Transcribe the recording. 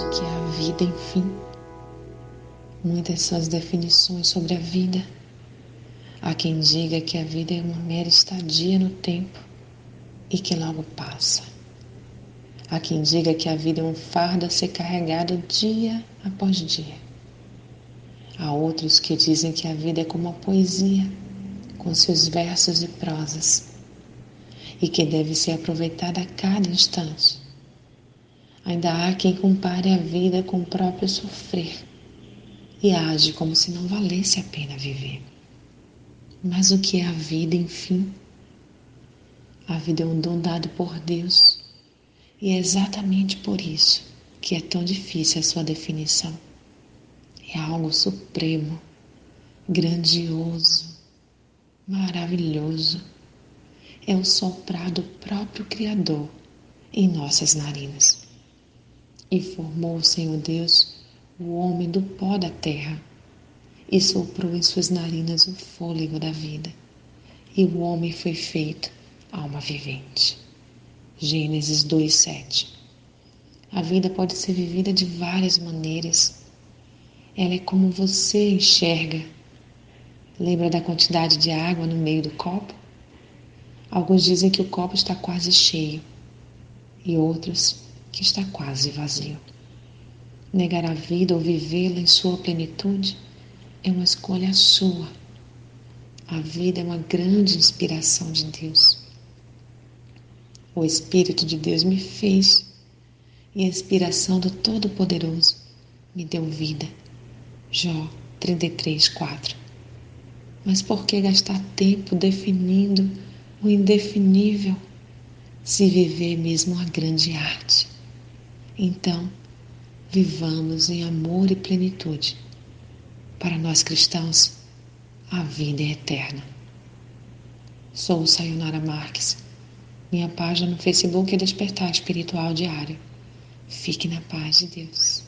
o que é a vida, enfim. Muitas são as definições sobre a vida. Há quem diga que a vida é uma mera estadia no tempo e que logo passa. Há quem diga que a vida é um fardo a ser carregado dia após dia. Há outros que dizem que a vida é como uma poesia, com seus versos e prosas, e que deve ser aproveitada a cada instante Ainda há quem compare a vida com o próprio sofrer e age como se não valesse a pena viver. Mas o que é a vida, enfim? A vida é um dom dado por Deus e é exatamente por isso que é tão difícil a sua definição. É algo supremo, grandioso, maravilhoso. É o soprar do próprio Criador em nossas narinas. E formou o Senhor Deus o homem do pó da terra, e soprou em suas narinas o fôlego da vida, e o homem foi feito alma vivente. Gênesis 2:7. A vida pode ser vivida de várias maneiras. Ela é como você enxerga. Lembra da quantidade de água no meio do copo? Alguns dizem que o copo está quase cheio e outros que está quase vazio. Negar a vida ou vivê-la em sua plenitude é uma escolha sua. A vida é uma grande inspiração de Deus. O Espírito de Deus me fez e a inspiração do Todo-Poderoso me deu vida. Jó 33, 4. Mas por que gastar tempo definindo o indefinível se viver mesmo a grande arte? Então, vivamos em amor e plenitude. Para nós cristãos, a vida é eterna. Sou Sayonara Marques. Minha página no Facebook é Despertar Espiritual Diário. Fique na paz de Deus.